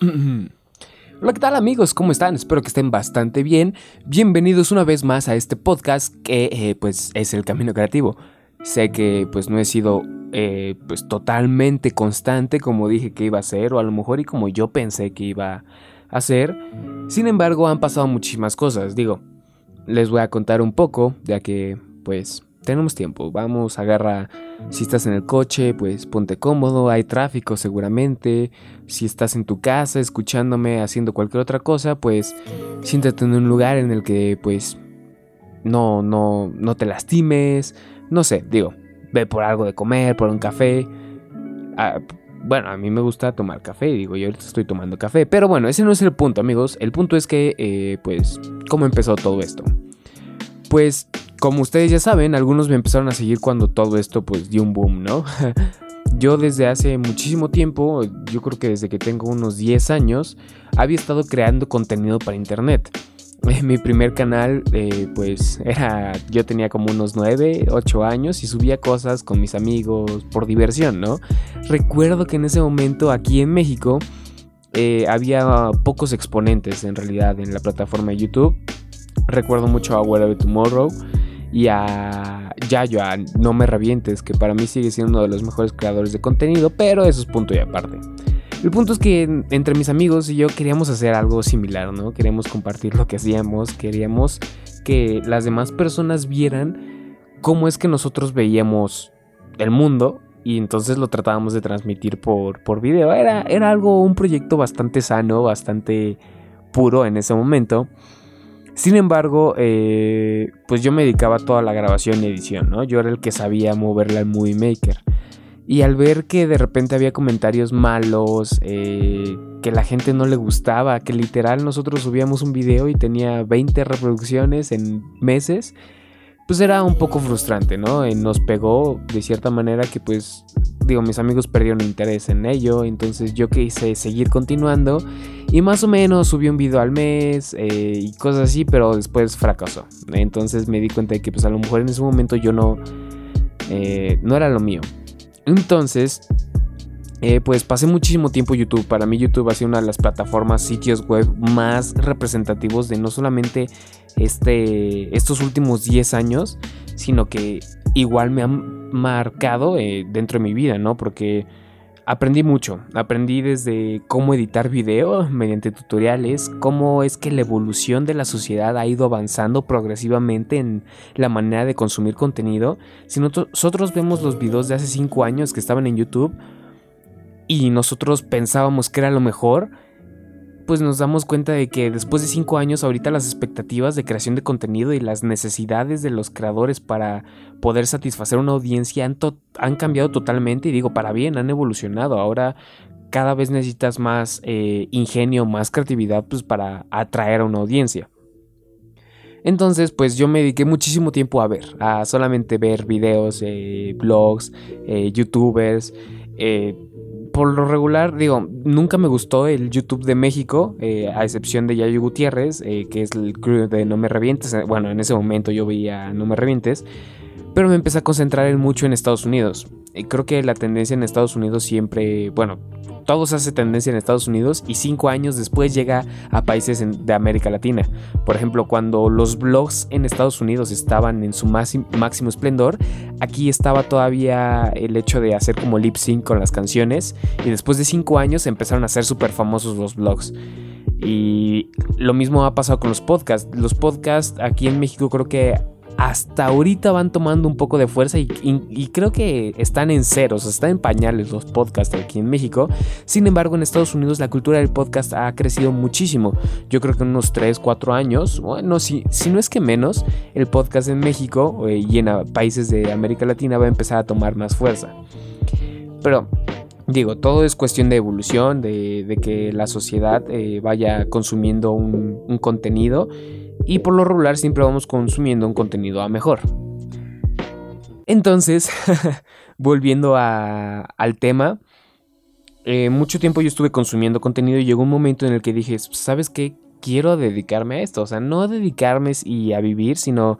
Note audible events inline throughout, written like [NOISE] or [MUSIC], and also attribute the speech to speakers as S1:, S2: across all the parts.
S1: Hola, ¿qué tal amigos? ¿Cómo están? Espero que estén bastante bien. Bienvenidos una vez más a este podcast que eh, pues es el Camino Creativo. Sé que pues no he sido eh, pues totalmente constante como dije que iba a ser o a lo mejor y como yo pensé que iba a ser. Sin embargo han pasado muchísimas cosas. Digo, les voy a contar un poco ya que pues tenemos tiempo. Vamos, agarra. Si estás en el coche, pues ponte cómodo. Hay tráfico seguramente. Si estás en tu casa escuchándome haciendo cualquier otra cosa, pues siéntate en un lugar en el que pues no, no, no te lastimes. No sé, digo, ve por algo de comer, por un café. Ah, bueno, a mí me gusta tomar café, digo, yo ahorita estoy tomando café. Pero bueno, ese no es el punto, amigos. El punto es que, eh, pues, ¿cómo empezó todo esto? Pues como ustedes ya saben, algunos me empezaron a seguir cuando todo esto pues dio un boom, ¿no? [LAUGHS] yo desde hace muchísimo tiempo, yo creo que desde que tengo unos 10 años, había estado creando contenido para internet. [LAUGHS] Mi primer canal, eh, pues era, yo tenía como unos 9, 8 años y subía cosas con mis amigos por diversión, ¿no? Recuerdo que en ese momento aquí en México eh, había pocos exponentes en realidad en la plataforma de YouTube. Recuerdo mucho a Whatever Tomorrow y a Yayo, a No Me Revientes, que para mí sigue siendo uno de los mejores creadores de contenido, pero eso es punto y aparte. El punto es que entre mis amigos y yo queríamos hacer algo similar, ¿no? Queríamos compartir lo que hacíamos, queríamos que las demás personas vieran cómo es que nosotros veíamos el mundo y entonces lo tratábamos de transmitir por, por video. Era, era algo, un proyecto bastante sano, bastante puro en ese momento. Sin embargo, eh, pues yo me dedicaba a toda la grabación y edición, ¿no? Yo era el que sabía moverla al Movie Maker. Y al ver que de repente había comentarios malos, eh, que la gente no le gustaba, que literal nosotros subíamos un video y tenía 20 reproducciones en meses, pues era un poco frustrante, ¿no? Eh, nos pegó de cierta manera que pues, digo, mis amigos perdieron interés en ello, entonces yo quise seguir continuando y más o menos subí un video al mes eh, y cosas así, pero después fracasó. Entonces me di cuenta de que pues a lo mejor en ese momento yo no, eh, no era lo mío. Entonces, pues pasé muchísimo tiempo YouTube. Para mí YouTube ha sido una de las plataformas, sitios web más representativos de no solamente este, estos últimos 10 años, sino que igual me han marcado eh, dentro de mi vida, ¿no? Porque aprendí mucho, aprendí desde cómo editar video mediante tutoriales, cómo es que la evolución de la sociedad ha ido avanzando progresivamente en la manera de consumir contenido. Si nosotros vemos los videos de hace 5 años que estaban en YouTube y nosotros pensábamos que era lo mejor, pues nos damos cuenta de que después de cinco años ahorita las expectativas de creación de contenido y las necesidades de los creadores para poder satisfacer una audiencia han, cambiado totalmente y digo para bien, han evolucionado. Ahora cada vez necesitas más eh, ingenio, más creatividad pues para atraer a una audiencia. Entonces, pues yo me dediqué muchísimo tiempo a ver, a solamente ver videos, eh, blogs, eh, youtubers, por lo regular, digo, nunca me gustó el YouTube de México, eh, a excepción de Yayo Gutiérrez, eh, que es el crew de No Me Revientes. Bueno, en ese momento yo veía No Me Revientes, pero me empecé a concentrar mucho en Estados Unidos. Y creo que la tendencia en Estados Unidos siempre, bueno, todo se hace tendencia en Estados Unidos y cinco años después llega a países de América Latina. Por ejemplo, cuando los blogs en Estados Unidos estaban en su máximo esplendor, aquí estaba todavía el hecho de hacer como lip sync con las canciones y después de cinco años empezaron a ser súper famosos los blogs. Y lo mismo ha pasado con los podcasts. Los podcasts aquí en México creo que hasta ahorita van tomando un poco de fuerza y, creo que están en ceros, están en pañales los podcasts aquí en México. Sin embargo, en Estados Unidos la cultura del podcast ha crecido muchísimo. Yo creo que en unos 3, 4 años, bueno, si, si no es que menos, el podcast en México eh, y en países de América Latina va a empezar a tomar más fuerza. Pero Digo, todo es cuestión de evolución, de, que la sociedad eh, vaya consumiendo un contenido y por lo regular siempre vamos consumiendo un contenido a mejor. Entonces, [LAUGHS] volviendo al tema, eh, mucho tiempo yo estuve consumiendo contenido y llegó un momento en el que dije, ¿sabes qué? Quiero dedicarme a esto, o sea, no dedicarme y a vivir, sino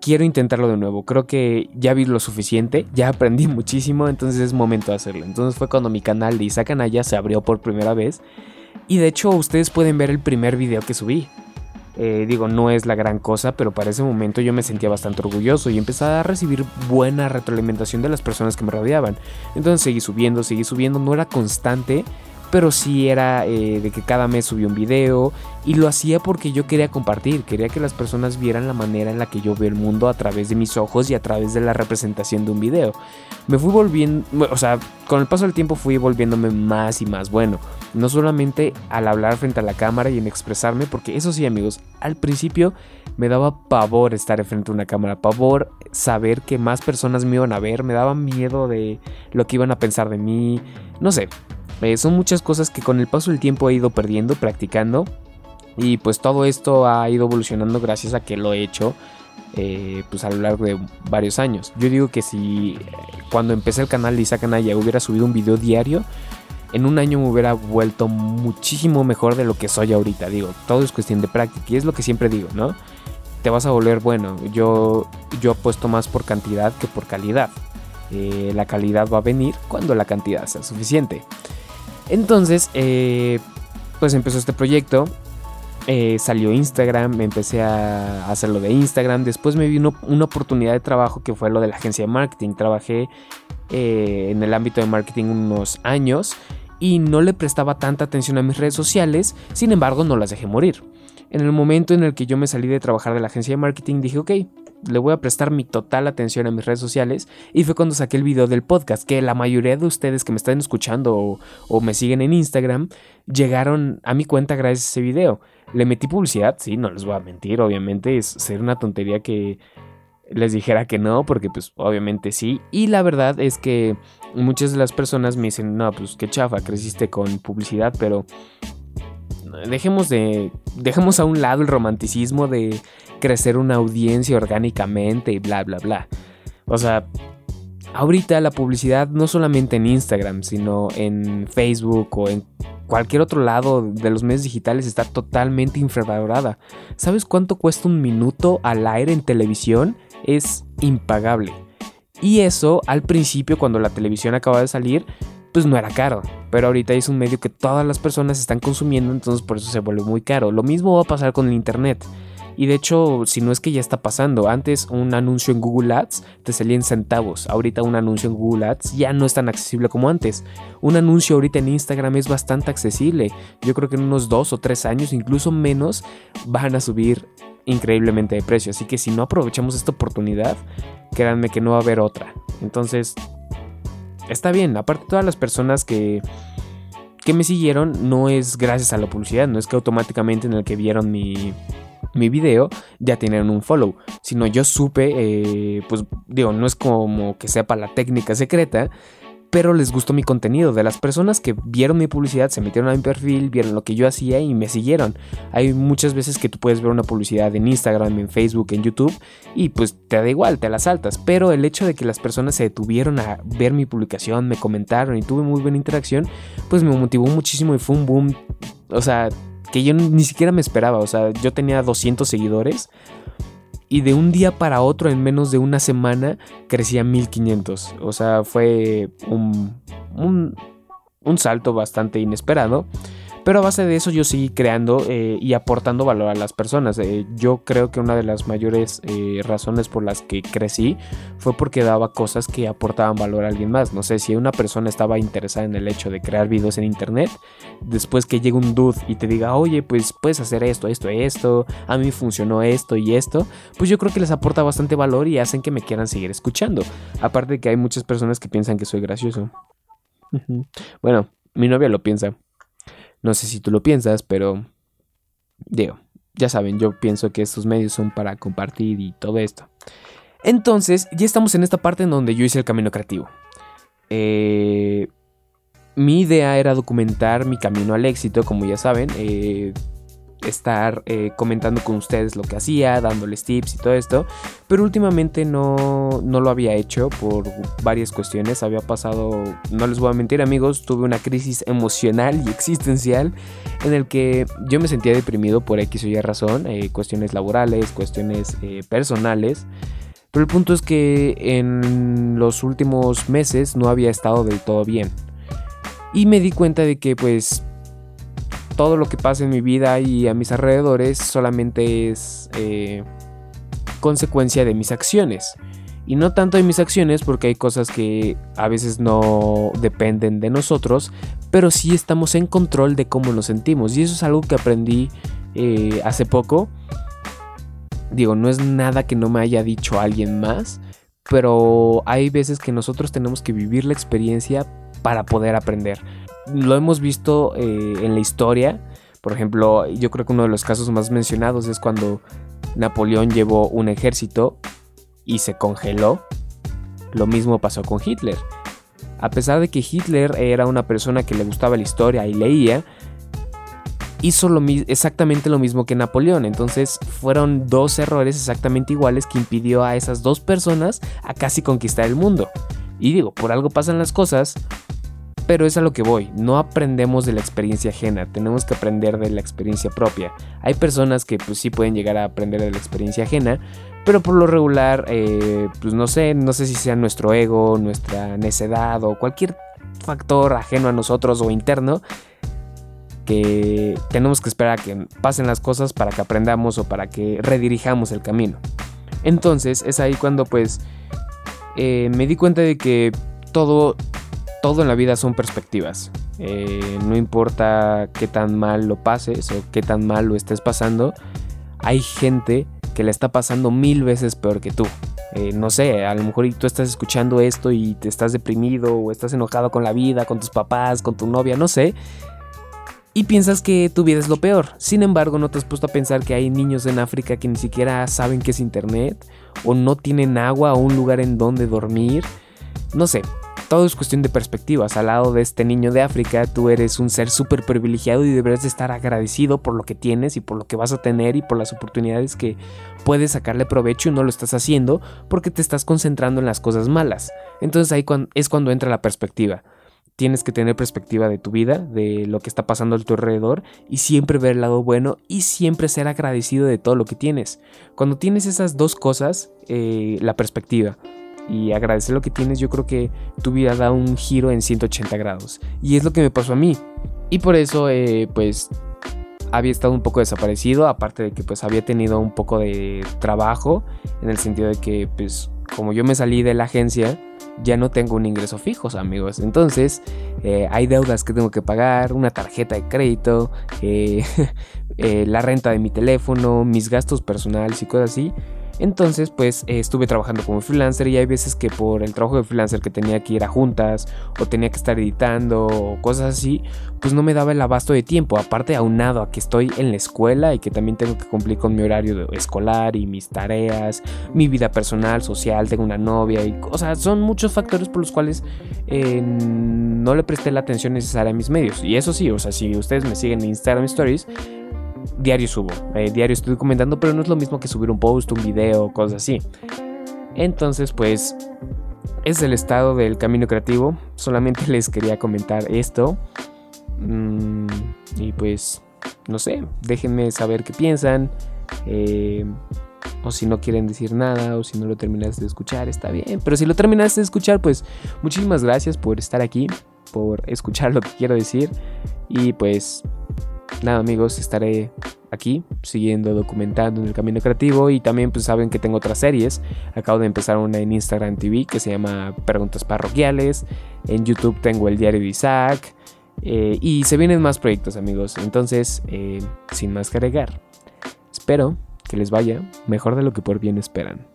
S1: quiero intentarlo de nuevo. Creo que ya vi lo suficiente, ya aprendí [LAUGHS] muchísimo, entonces es momento de hacerlo. Entonces fue cuando mi canal de Isaac Anaya se abrió por primera vez. Y de hecho ustedes pueden ver el primer video que subí. Eh, digo, no es la gran cosa, pero para ese momento yo me sentía bastante orgulloso y empecé a recibir buena retroalimentación de las personas que me rodeaban. Entonces seguí subiendo, seguí subiendo, no era constante, pero sí era eh, de que cada mes subía un video y lo hacía porque yo quería compartir, quería que las personas vieran la manera en la que yo veo el mundo a través de mis ojos y a través de la representación de un video. Me fui volviendo, o sea, con el paso del tiempo fui volviéndome más y más bueno, no solamente al hablar frente a la cámara y en expresarme, porque eso sí amigos, al principio me daba pavor estar frente a una cámara, pavor saber que más personas me iban a ver, me daba miedo de lo que iban a pensar de mí, no sé, eh, son muchas cosas que con el paso del tiempo he ido perdiendo, practicando. Y pues todo esto ha ido evolucionando gracias a que lo he hecho eh, pues a lo largo de varios años. Yo digo que si eh, cuando empecé el canal de Isaac Anaya hubiera subido un video diario, en un año me hubiera vuelto muchísimo mejor de lo que soy ahorita. Digo, todo es cuestión de práctica y es lo que siempre digo, ¿no? Te vas a volver bueno. Yo, yo apuesto más por cantidad que por calidad. la calidad va a venir cuando la cantidad sea suficiente. Entonces, eh, pues empezó este proyecto. Eh, salió Instagram, me empecé a hacerlo de Instagram. Después me vino una oportunidad de trabajo que fue lo de la agencia de marketing. Trabajé eh, en el ámbito de marketing unos años y no le prestaba tanta atención a mis redes sociales. Sin embargo, no las dejé morir. En el momento en el que yo me salí de trabajar de la agencia de marketing, dije, ok, le voy a prestar mi total atención a mis redes sociales. Y fue cuando saqué el video del podcast, que la mayoría de ustedes que me están escuchando o, me siguen en Instagram, llegaron a mi cuenta gracias a ese video. Le metí publicidad, sí, no les voy a mentir, obviamente, es ser una tontería que les dijera que no, porque pues obviamente sí. Y la verdad es que muchas de las personas me dicen, no, pues qué chafa, creciste con publicidad, pero dejemos de dejemos a un lado el romanticismo de crecer una audiencia orgánicamente y bla, bla, bla. O sea, ahorita la publicidad no solamente en Instagram, sino en Facebook o en cualquier otro lado de los medios digitales está totalmente infravalorada. ¿Sabes cuánto cuesta un minuto al aire en televisión? Es impagable. Y eso al principio cuando la televisión acaba de salir, pues no era caro. Pero ahorita es un medio que todas las personas están consumiendo, entonces por eso se vuelve muy caro. Lo mismo va a pasar con el Internet. Y de hecho, si no es que ya está pasando, antes un anuncio en Google Ads te salía en centavos, ahorita un anuncio en Google Ads ya no es tan accesible como antes. Un anuncio ahorita en Instagram es bastante accesible, yo creo que en unos dos o tres años, incluso menos, van a subir increíblemente de precio, así que si no aprovechamos esta oportunidad, créanme que no va a haber otra. Entonces, está bien, aparte todas las personas que que me siguieron no es gracias a la publicidad, no es que automáticamente en el que vieron mi, mi video ya tienen un follow, sino yo supe, eh, pues digo, no es como que sepa la técnica secreta, pero les gustó mi contenido. De las personas que vieron mi publicidad, se metieron a mi perfil, vieron lo que yo hacía y me siguieron. Hay muchas veces que tú puedes ver una publicidad en Instagram, en Facebook, en YouTube y pues te da igual, te la saltas. Pero el hecho de que las personas se detuvieron a ver mi publicación, me comentaron y tuve muy buena interacción, pues me motivó muchísimo y fue un boom. O sea, que yo ni siquiera me esperaba. O sea, yo tenía 200 seguidores y de un día para otro, en menos de una semana, crecía 1500. O sea, fue un, un, un salto bastante inesperado. Pero a base de eso yo seguí creando eh, y aportando valor a las personas. Eh, yo creo que una de las mayores eh, razones por las que crecí fue porque daba cosas que aportaban valor a alguien más. No sé, si una persona estaba interesada en el hecho de crear videos en internet, después que llegue un dude y te diga, oye, pues puedes hacer esto, esto, esto, a mí funcionó esto y esto, pues yo creo que les aporta bastante valor y hacen que me quieran seguir escuchando. Aparte de que hay muchas personas que piensan que soy gracioso. bueno, mi novia lo piensa. No sé si tú lo piensas, pero digo, ya saben, yo pienso que estos medios son para compartir y todo esto. Entonces, ya estamos en esta parte en donde yo hice el camino creativo. Eh, mi idea era documentar mi camino al éxito, como ya saben. Eh, estar eh, comentando con ustedes lo que hacía, dándoles tips y todo esto. Pero últimamente no, no lo había hecho por varias cuestiones. Había pasado, no les voy a mentir amigos, tuve una crisis emocional y existencial en el que yo me sentía deprimido por X o Y razón, eh, cuestiones laborales, cuestiones eh, personales. Pero el punto es que en los últimos meses no había estado del todo bien. Y me di cuenta de que pues todo lo que pasa en mi vida y a mis alrededores solamente es eh, consecuencia de mis acciones. Y no tanto de mis acciones porque hay cosas que a veces no dependen de nosotros, pero sí estamos en control de cómo nos sentimos. Y eso es algo que aprendí eh, hace poco. Digo, no es nada que no me haya dicho alguien más, pero hay veces que nosotros tenemos que vivir la experiencia para poder aprender. Lo hemos visto eh, en la historia. Por ejemplo, yo creo que uno de los casos más mencionados es cuando Napoleón llevó un ejército y se congeló. Lo mismo pasó con Hitler. A pesar de que Hitler era una persona que le gustaba la historia y leía, hizo lo exactamente lo mismo que Napoleón. Entonces fueron dos errores exactamente iguales que impidió a esas dos personas a casi conquistar el mundo. Y digo, por algo pasan las cosas, pero es a lo que voy, no aprendemos de la experiencia ajena, tenemos que aprender de la experiencia propia. Hay personas que pues sí pueden llegar a aprender de la experiencia ajena, pero por lo regular, eh, pues no sé, no sé si sea nuestro ego, nuestra necedad o cualquier factor ajeno a nosotros o interno que tenemos que esperar a que pasen las cosas para que aprendamos o para que redirijamos el camino. Entonces es ahí cuando pues eh, me di cuenta de que todo, todo en la vida son perspectivas. Eh, no importa qué tan mal lo pases o qué tan mal lo estés pasando, hay gente que le está pasando mil veces peor que tú. Eh, no sé, a lo mejor tú estás escuchando esto y te estás deprimido o estás enojado con la vida, con tus papás, con tu novia, no sé. Y piensas que tu vida es lo peor. Sin embargo, no te has puesto a pensar que hay niños en África que ni siquiera saben qué es internet, o no tienen agua o un lugar en donde dormir. No sé, todo es cuestión de perspectivas. Al lado de este niño de África, tú eres un ser súper privilegiado y deberás de estar agradecido por lo que tienes y por lo que vas a tener y por las oportunidades que puedes sacarle provecho y no lo estás haciendo porque te estás concentrando en las cosas malas. Entonces ahí es cuando entra la perspectiva. Tienes que tener perspectiva de tu vida, de lo que está pasando a tu alrededor y siempre ver el lado bueno y siempre ser agradecido de todo lo que tienes. Cuando tienes esas dos cosas, eh, la perspectiva, y agradecer lo que tienes, yo creo que tu vida da un giro en 180 grados. Y es lo que me pasó a mí. Y por eso, eh, pues, había estado un poco desaparecido, aparte de que pues había tenido un poco de trabajo, en el sentido de que pues como yo me salí de la agencia, ya no tengo un ingreso fijo, amigos. Entonces, eh, hay deudas que tengo que pagar, una tarjeta de crédito, eh, [LAUGHS] la renta de mi teléfono, mis gastos personales y cosas así. Entonces, pues eh, estuve trabajando como freelancer y hay veces que por el trabajo de freelancer que tenía que ir a juntas o tenía que estar editando o cosas así, pues no me daba el abasto de tiempo. Aparte, aunado a que estoy en la escuela y que también tengo que cumplir con mi horario escolar y mis tareas, mi vida personal, social, tengo una novia y, sea, son muchos factores por los cuales eh, no le presté la atención necesaria a mis medios. Y eso sí, o sea, si ustedes me siguen en Instagram Stories, diario subo, eh, diario estoy comentando, pero no es lo mismo que subir un post, un video, cosas así. Entonces, pues, es el estado del camino creativo. Solamente [LAUGHS] les quería comentar esto. Mm, y pues, no sé, déjenme saber qué piensan. Eh, o si no quieren decir nada, o si no lo terminaste de escuchar, está bien. Pero si lo terminaste de escuchar, pues muchísimas gracias por estar aquí, por escuchar lo que quiero decir. Y pues nada amigos, estaré aquí siguiendo documentando en el camino creativo y también pues saben que tengo otras series. Acabo de empezar una en Instagram TV que se llama Preguntas Parroquiales. En YouTube tengo el diario de Isaac. Eh, y se vienen más proyectos amigos. Entonces, eh, sin más que agregar, espero que les vaya mejor de lo que por bien esperan.